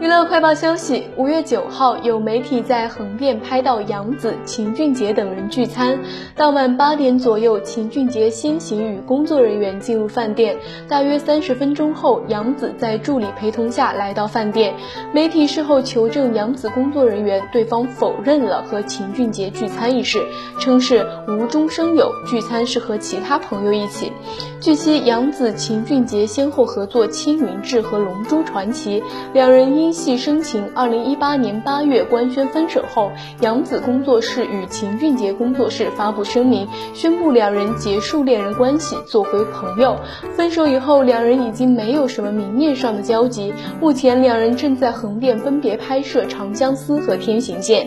娱乐快报消息：五月九号，有媒体在横店拍到杨紫、秦俊杰等人聚餐。当晚八点左右，秦俊杰先行与工作人员进入饭店。大约三十分钟后，杨紫在助理陪同下来到饭店。媒体事后求证杨紫工作人员，对方否认了和秦俊杰聚餐一事，称是无中生有，聚餐是和其他朋友一起。据悉，杨紫、秦俊杰先后合作《青云志》和《龙珠传奇》，两人因因戏生情。二零一八年八月官宣分手后，杨紫工作室与秦俊杰工作室发布声明，宣布两人结束恋人关系，做回朋友。分手以后，两人已经没有什么明面上的交集。目前，两人正在横店分别拍摄《长相思》和《天行健》。